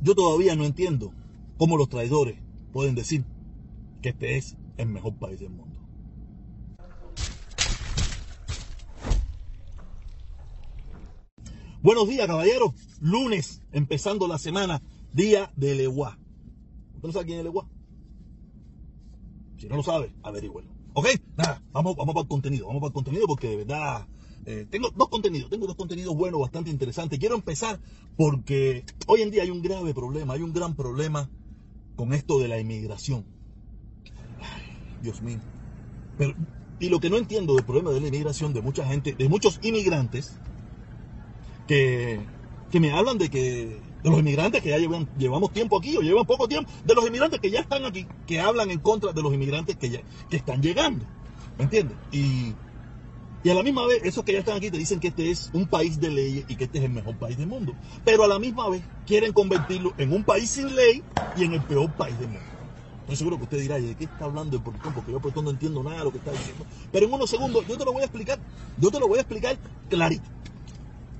Yo todavía no entiendo cómo los traidores pueden decir que este es el mejor país del mundo. Buenos días, caballeros. Lunes, empezando la semana, día de Leguá. ¿Usted no sabe quién es Leguá? Si no lo sabe, averígüelo. ¿Ok? Nada, vamos, vamos para el contenido. Vamos para el contenido porque de verdad eh, tengo dos contenidos, tengo dos contenidos buenos, bastante interesantes. Quiero empezar porque hoy en día hay un grave problema, hay un gran problema con esto de la inmigración. Ay, Dios mío. Pero, y lo que no entiendo del problema de la inmigración de mucha gente, de muchos inmigrantes, que, que me hablan de que de los inmigrantes que ya llevan, llevamos tiempo aquí o llevan poco tiempo, de los inmigrantes que ya están aquí, que hablan en contra de los inmigrantes que, ya, que están llegando. ¿Me entiendes? Y, y a la misma vez, esos que ya están aquí te dicen que este es un país de leyes y que este es el mejor país del mundo. Pero a la misma vez quieren convertirlo en un país sin ley y en el peor país del mundo. Estoy seguro que usted dirá, ¿de qué está hablando el portón? Porque yo por no entiendo nada de lo que está diciendo. Pero en unos segundos yo te lo voy a explicar, yo te lo voy a explicar clarito.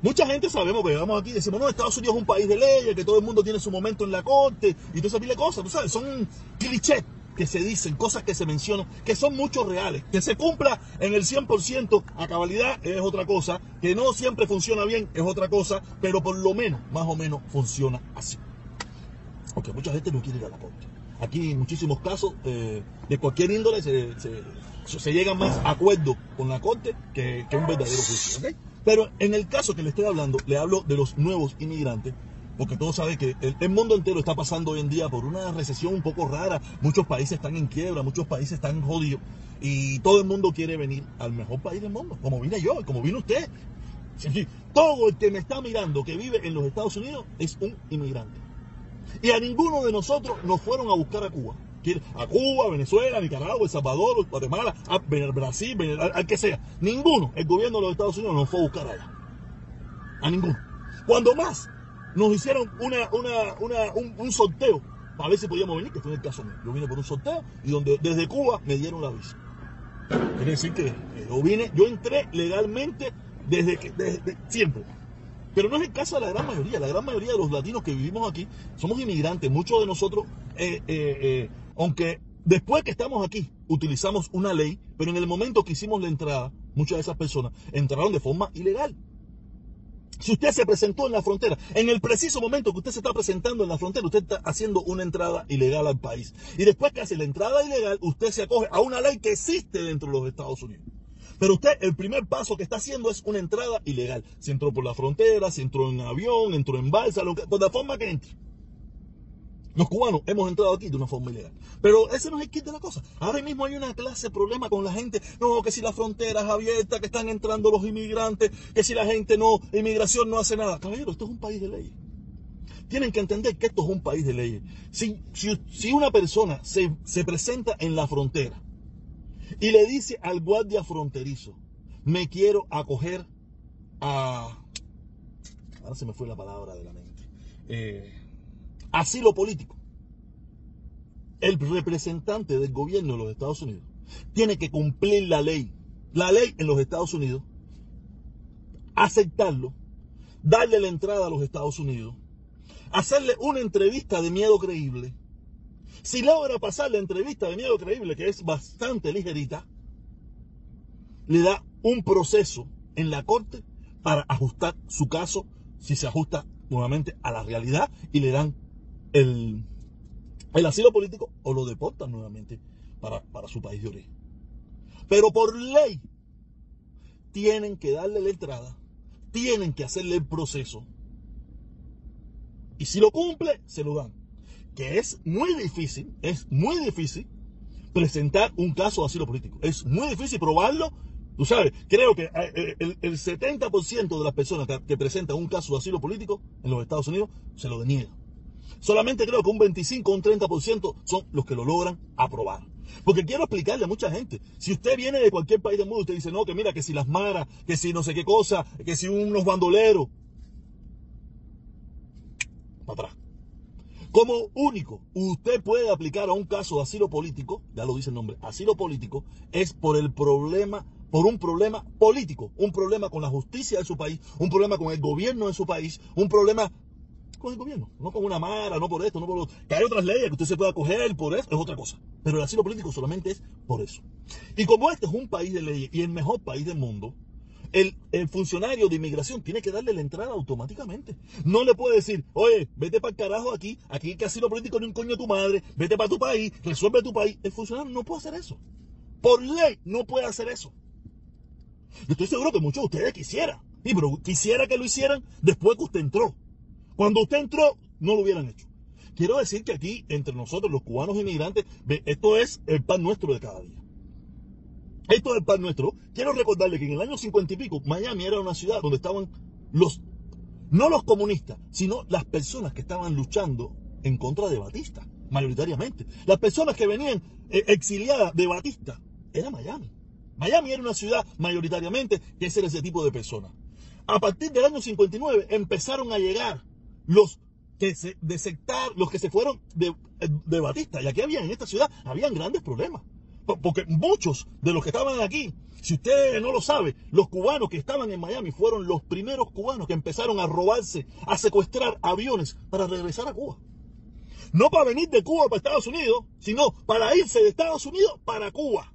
Mucha gente sabemos que vamos aquí y decimos, no, Estados Unidos es un país de leyes, que todo el mundo tiene su momento en la corte, y ese tipo de cosas, tú sabes, son clichés que se dicen, cosas que se mencionan, que son muchos reales. Que se cumpla en el 100% a cabalidad es otra cosa, que no siempre funciona bien es otra cosa, pero por lo menos, más o menos, funciona así. Porque mucha gente no quiere ir a la corte. Aquí en muchísimos casos eh, de cualquier índole se, llegan más acuerdos con la corte que, un verdadero juicio. Pero en el caso que le estoy hablando, le hablo de los nuevos inmigrantes, porque todos saben que el, mundo entero está pasando hoy en día por una recesión un poco rara, muchos países están en quiebra, muchos países están jodidos, y todo el mundo quiere venir al mejor país del mundo, como vine yo, como vino usted. Todo el que me está mirando que vive en los Estados Unidos es un inmigrante. Y a ninguno de nosotros nos fueron a buscar a Cuba a Cuba, Venezuela, Nicaragua, El Salvador, Guatemala, a Brasil, al, que sea. Ninguno, el gobierno de los Estados Unidos nos fue a buscar allá. A ninguno. Cuando más nos hicieron una, una, una, un, sorteo para ver si podíamos venir, que fue en el caso mío. Yo vine por un sorteo y donde desde Cuba me dieron la visa. Quiere decir que yo vine, yo entré legalmente desde que, siempre. Pero no es el caso de la gran mayoría. La gran mayoría de los latinos que vivimos aquí somos inmigrantes. Muchos de nosotros eh, eh, eh, aunque después que estamos aquí utilizamos una ley, pero en el momento que hicimos la entrada, muchas de esas personas entraron de forma ilegal. Si usted se presentó en la frontera, en el preciso momento que usted se está presentando en la frontera, usted está haciendo una entrada ilegal al país. Y después que hace la entrada ilegal, usted se acoge a una ley que existe dentro de los Estados Unidos. Pero usted, el primer paso que está haciendo es una entrada ilegal. Si entró por la frontera, si entró en avión, entró en balsa, lo que, por la forma que entre. Los cubanos hemos entrado aquí de una forma ilegal. Pero ese no es el kit de la cosa. Ahora mismo hay una clase de problema con la gente. No, que si las fronteras abiertas, que están entrando los inmigrantes, que si la gente no, inmigración no hace nada. Caballero, esto es un país de leyes. Tienen que entender que esto es un país de leyes. Si, si, si una persona se, se presenta en la frontera y le dice al guardia fronterizo, me quiero acoger a... Ahora se me fue la palabra de la mente. Eh, asilo político. El representante del gobierno de los Estados Unidos tiene que cumplir la ley, la ley en los Estados Unidos, aceptarlo, darle la entrada a los Estados Unidos, hacerle una entrevista de miedo creíble. Si logra pasar la entrevista de miedo creíble, que es bastante ligerita, le da un proceso en la corte para ajustar su caso, si se ajusta nuevamente a la realidad, y le dan el, asilo político o lo deportan nuevamente para, su país de origen. Pero por ley tienen que darle la entrada, tienen que hacerle el proceso. Y si lo cumple, se lo dan. Que es muy difícil, es muy difícil presentar un caso de asilo político. Es muy difícil probarlo. Tú sabes, creo que eh, el, el 70% de las personas que presentan un caso de asilo político en los Estados Unidos se lo deniegan. Solamente creo que un 25 o un 30% son los que lo logran aprobar. Porque quiero explicarle a mucha gente, si usted viene de cualquier país del mundo, usted dice, no, que mira, que si las maras, que si no sé qué cosa, que si unos bandoleros. Para atrás. Como único, usted puede aplicar a un caso de asilo político, ya lo dice el nombre, asilo político, es por el problema, por un problema político, un problema con la justicia de su país, un problema con el gobierno de su país, un problema con el gobierno, no con una mara, no por esto, no por lo Que hay otras leyes que usted se pueda coger por eso, es otra cosa. Pero el asilo político solamente es por eso. Y como este es un país de leyes y el mejor país del mundo, el, funcionario de inmigración tiene que darle la entrada automáticamente. No le puede decir, oye, vete para el carajo aquí, aquí que asilo político ni un coño de tu madre, vete para tu país, resuelve tu país. El funcionario no puede hacer eso. Por ley no puede hacer eso. Yo estoy seguro que muchos de ustedes quisieran. Sí, pero quisiera que lo hicieran después que usted entró. Cuando usted entró, no lo hubieran hecho. Quiero decir que aquí, entre nosotros, los cubanos inmigrantes, esto es el pan nuestro de cada día. Esto es el pan nuestro. Quiero recordarle que en el año 50 y pico, Miami era una ciudad donde estaban los, no los comunistas, sino las personas que estaban luchando en contra de Batista, mayoritariamente. Las personas que venían eh, exiliadas de Batista, era Miami. Miami era una ciudad mayoritariamente que era ese tipo de personas. A partir del año 59 empezaron a llegar los que se sectar, los que se fueron de, de Batista. Y aquí había en esta ciudad, habían grandes problemas porque muchos de los que estaban aquí, si usted no lo sabe, los cubanos que estaban en Miami fueron los primeros cubanos que empezaron a robarse, a secuestrar aviones para regresar a Cuba. No para venir de Cuba para Estados Unidos, sino para irse de Estados Unidos para Cuba.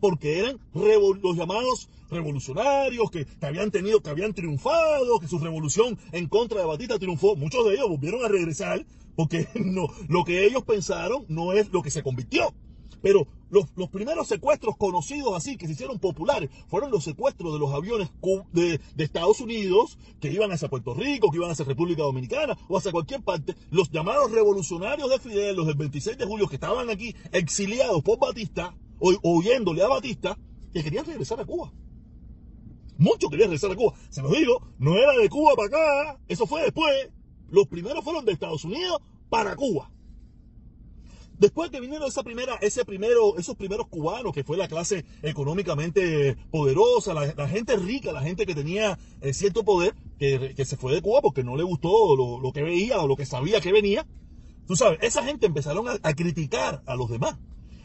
Porque eran los llamados revolucionarios que, habían tenido, que habían triunfado, que su revolución en contra de Batista triunfó. Muchos de ellos volvieron a regresar porque no, lo que ellos pensaron no es lo que se convirtió. Pero los, primeros secuestros conocidos así, que se hicieron populares, fueron los secuestros de los aviones de, Estados Unidos que iban hacia Puerto Rico, que iban hacia República Dominicana o hacia cualquier parte. Los llamados revolucionarios de Fidel, los del 26 de julio, que estaban aquí exiliados por Batista, o, huyéndole a Batista, que querían regresar a Cuba. Muchos querían regresar a Cuba. Se los digo, no era de Cuba para acá, eso fue después. Los primeros fueron de Estados Unidos para Cuba. Después que vinieron esa primera, ese primero, esos primeros cubanos, que fue la clase económicamente poderosa, la, gente rica, la gente que tenía eh, cierto poder, que, se fue de Cuba porque no le gustó lo, que veía o lo que sabía que venía. Tú sabes, esa gente empezaron a, criticar a los demás.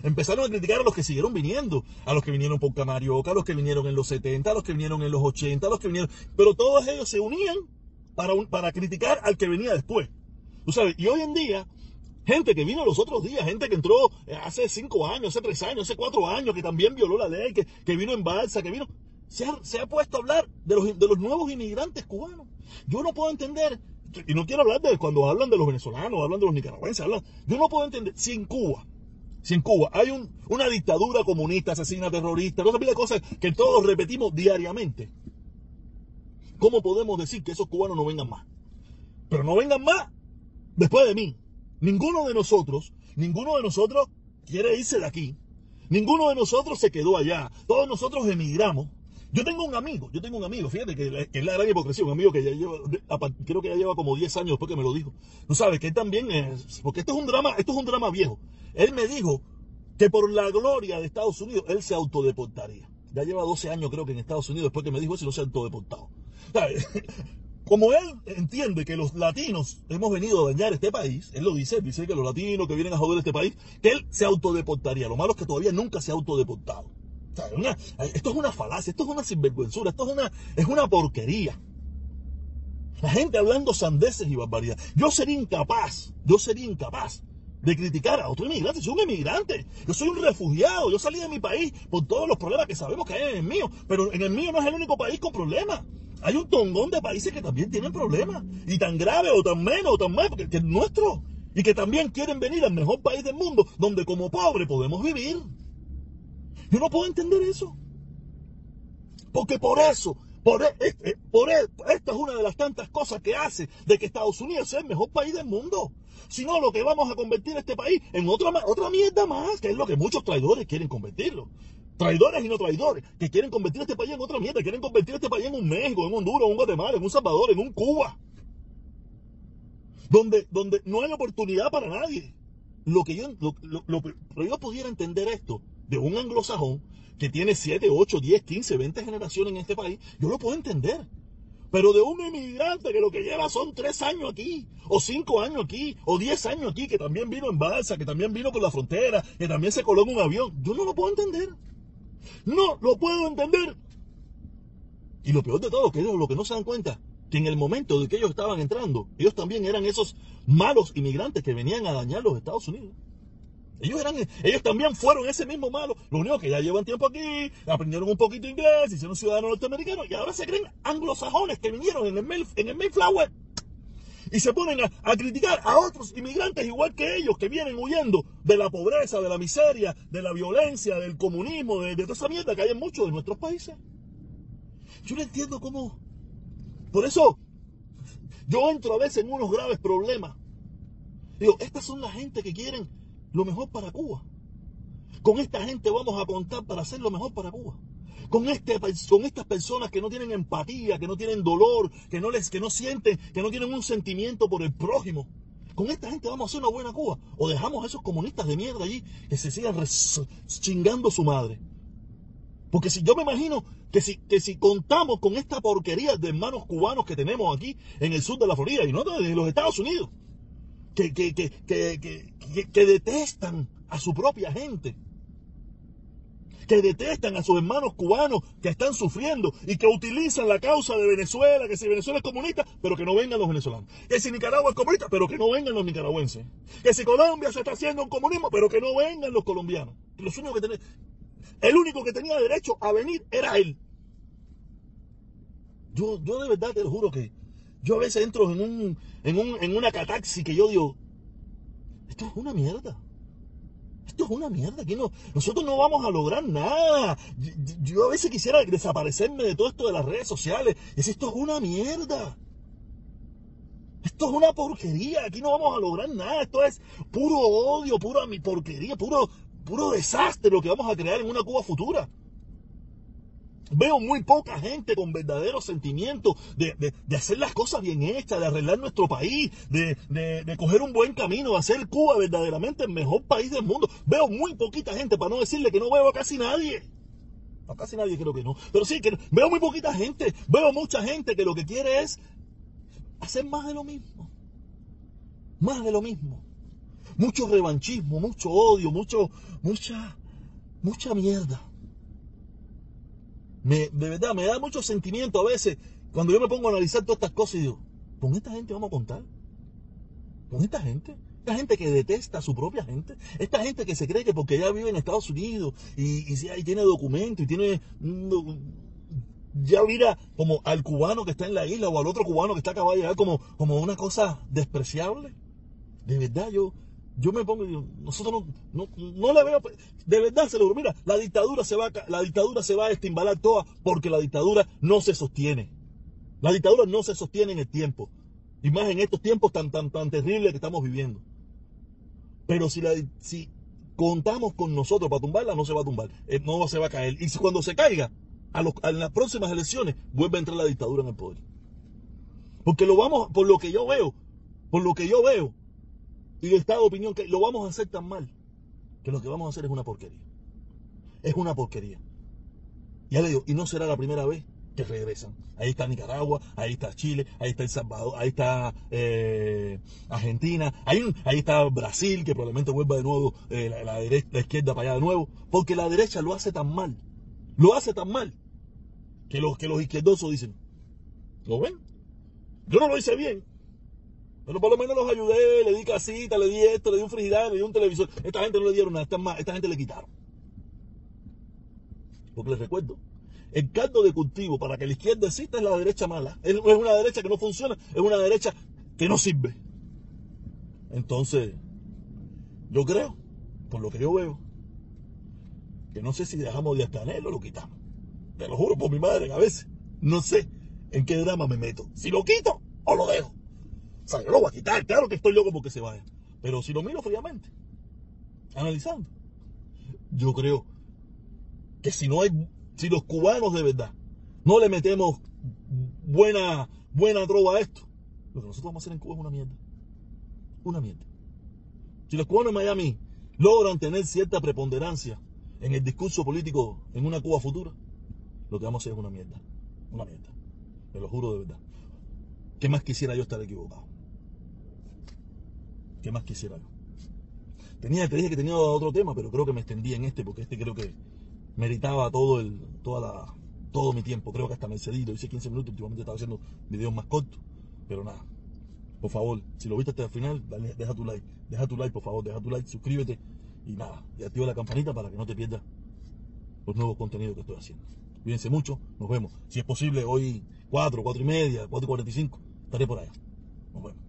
Empezaron a criticar a los que siguieron viniendo, a los que vinieron por Camarioca, a los que vinieron en los 70, a los que vinieron en los 80, a los que vinieron. Pero todos ellos se unían para, para criticar al que venía después. Tú sabes, y hoy en día Gente que vino los otros días, gente que entró hace cinco años, hace tres años, hace cuatro años, que también violó la ley, que, que vino en balsa, que vino. Se ha, se ha, puesto a hablar de los, de los nuevos inmigrantes cubanos. Yo no puedo entender, y no quiero hablar de cuando hablan de los venezolanos, hablan de los nicaragüenses, hablan, yo no puedo entender, si en Cuba, si en Cuba hay un, una dictadura comunista, asesina, terrorista, no se cosas que todos repetimos diariamente, ¿cómo podemos decir que esos cubanos no vengan más? Pero no vengan más después de mí. Ninguno de nosotros, ninguno de nosotros quiere irse de aquí. Ninguno de nosotros se quedó allá. Todos nosotros emigramos. Yo tengo un amigo, yo tengo un amigo, fíjate que, es la gran hipocresía, un amigo que ya lleva, creo que ya lleva como 10 años después que me lo dijo. Tú sabes que él también es, porque esto es un drama, esto es un drama viejo. Él me dijo que por la gloria de Estados Unidos él se autodeportaría. Ya lleva 12 años creo que en Estados Unidos después que me dijo eso no se ha autodeportado. Como él entiende que los latinos hemos venido a dañar este país, él lo dice, dice que los latinos que vienen a joder este país, que él se autodeportaría. Lo malo es que todavía nunca se ha autodeportado. esto es una falacia, esto es una sinvergüenzura, esto es una, es una porquería. La gente hablando sandeces y barbaridad. Yo sería incapaz, yo sería incapaz de criticar a otro inmigrante. Soy un inmigrante, yo soy un refugiado, yo salí de mi país por todos los problemas que sabemos que hay en el mío, pero en el mío no es el único país con problemas. Hay un tongón de países que también tienen problemas. Y tan grave o tan menos o tan más que el nuestro. Y que también quieren venir al mejor país del mundo donde como pobre podemos vivir. Yo no puedo entender eso. Porque por eso, por, este, por e, esta es una de las tantas cosas que hace de que Estados Unidos sea el mejor país del mundo. Si no, lo que vamos a convertir este país en otra, otra mierda más, que es lo que muchos traidores quieren convertirlo traidores y no traidores, que quieren convertir este país en otra mierda, quieren convertir este país en un México, en Honduras, en un Guatemala, en un Salvador, en un Cuba. Donde, donde no hay oportunidad para nadie. Lo que yo, lo, pero yo pudiera entender esto de un anglosajón que tiene 7, 8, 10, 15, 20 generaciones en este país, yo lo puedo entender. Pero de un inmigrante que lo que lleva son 3 años aquí, o 5 años aquí, o 10 años aquí, que también vino en balsa, que también vino por la frontera, que también se coló en un avión, yo no lo puedo entender. No lo puedo entender. Y lo peor de todo, que es lo que no se dan cuenta, que en el momento de que ellos estaban entrando, ellos también eran esos malos inmigrantes que venían a dañar los Estados Unidos. Ellos, eran, ellos también fueron ese mismo malo. Lo único que ya llevan tiempo aquí, aprendieron un poquito inglés, hicieron ciudadanos norteamericanos y ahora se creen anglosajones que vinieron en el, en el Mayflower y se ponen a, criticar a otros inmigrantes igual que ellos que vienen huyendo de la pobreza, de la miseria, de la violencia, del comunismo, de, de toda esa mierda que hay en muchos de nuestros países. Yo no entiendo cómo. Por eso yo entro a veces en unos graves problemas. Digo, estas son la gente que quieren lo mejor para Cuba. Con esta gente vamos a contar para hacer lo mejor para Cuba. Con, este, con estas personas que no tienen empatía, que no tienen dolor, que no, les, que no sienten, que no tienen un sentimiento por el prójimo. Con esta gente vamos a hacer una buena Cuba. O dejamos a esos comunistas de mierda allí que se sigan chingando su madre. Porque si yo me imagino que si, que si contamos con esta porquería de hermanos cubanos que tenemos aquí en el sur de la Florida y no de los Estados Unidos, que, que, que, detestan a su propia gente, que detestan a sus hermanos cubanos que están sufriendo y que utilizan la causa de Venezuela, que si Venezuela es comunista, pero que no vengan los venezolanos. Que si Nicaragua es comunista, pero que no vengan los nicaragüenses. Que si Colombia se está haciendo un comunismo, pero que no vengan los colombianos. Los únicos que el único que tenía derecho a venir era él. Yo, yo de verdad te lo juro que yo a veces entro en, un, en, un, en una cataxi que yo digo, esto es una mierda. Esto es una mierda. Aquí no, nosotros no vamos a lograr nada. Yo, a veces quisiera desaparecerme de todo esto de las redes sociales. Y decir, esto es una mierda. Esto es una porquería. Aquí no vamos a lograr nada. Esto es puro odio, pura mi porquería, puro, puro desastre lo que vamos a crear en una Cuba futura. Veo muy poca gente con verdadero sentimiento de, hacer las cosas bien hechas, de arreglar nuestro país, de, de, coger un buen camino, de hacer Cuba verdaderamente el mejor país del mundo. Veo muy poquita gente, para no decirle que no veo a casi nadie. A casi nadie creo que no. Pero sí, que veo muy poquita gente. Veo mucha gente que lo que quiere es hacer más de lo mismo. Más de lo mismo mucho revanchismo, mucho odio, mucho, mucha, mucha mierda. Me, de verdad, me da mucho sentimiento a veces cuando yo me pongo a analizar todas estas cosas y digo, ¿con esta gente vamos a contar? ¿Con esta gente? Esta gente que detesta a su propia gente. Esta gente que se cree que porque ya vive en Estados Unidos y, y, tiene documento y tiene... ya mira como al cubano que está en la isla o al otro cubano que está acabado de llegar como, como una cosa despreciable. De verdad, yo, yo me pongo y nosotros no, no, le veo, de verdad se lo mira, la dictadura se va, la dictadura se va a estimbalar toda porque la dictadura no se sostiene. La dictadura no se sostiene en el tiempo. Y más en estos tiempos tan, tan, tan terribles que estamos viviendo. Pero si, si contamos con nosotros para tumbarla, no se va a tumbar. Eh, no se va a caer. Y cuando se caiga, a, a las próximas elecciones, vuelve a entrar la dictadura en el poder. Porque lo vamos, por lo que yo veo, por lo que yo veo, estado de opinión que lo vamos a hacer tan mal que lo que vamos a hacer es una porquería. Es una porquería. Ya le digo, y no será la primera vez que regresan. Ahí está Nicaragua, ahí está Chile, ahí está El Salvador, ahí está eh, Argentina, ahí, ahí está Brasil, que probablemente vuelva de nuevo eh, la, derecha, la izquierda para allá de nuevo, porque la derecha lo hace tan mal, lo hace tan mal, que los, que los izquierdosos dicen, ¿lo ven? Yo no lo hice bien, pero por lo menos los ayudé, le di casita, le di esto, le di un frigidaire, le di un televisor. Esta gente no le dieron nada, esta, gente le quitaron. Porque les recuerdo, el caldo de cultivo para que la izquierda exista es la derecha mala. Es una derecha que no funciona, es una derecha que no sirve. Entonces, yo creo, por lo que yo veo, que no sé si dejamos de abstener o lo quitamos. Te lo juro por mi madre, a veces no sé en qué drama me meto. Si lo quito o lo dejo. O sea, yo lo voy a quitar, claro que estoy loco porque se vaya. Pero si lo miro fríamente, analizando, yo creo que si no hay, si los cubanos de verdad no le metemos buena, buena trova a esto, lo que nosotros vamos a hacer en Cuba es una mierda. Una mierda. Si los cubanos en Miami logran tener cierta preponderancia en el discurso político en una Cuba futura, lo que vamos a hacer es una mierda. Una mierda. Me lo juro de verdad. ¿Qué más quisiera yo estar equivocado? ¿Qué más quisiera yo? Tenía, te dije que tenía otro tema, pero creo que me extendí en este porque este creo que meritaba todo el, toda todo mi tiempo. Creo que hasta me he cedido, hice 15 minutos, últimamente estaba haciendo videos más cortos. Pero nada, por favor, si lo viste hasta el final, deja tu like. Deja tu like, por favor, deja tu like, suscríbete y nada, y activa la campanita para que no te pierdas los nuevos contenidos que estoy haciendo. Cuídense mucho, nos vemos. Si es posible, hoy 4, 4 y media, 4 y 45, estaré por allá. Nos vemos.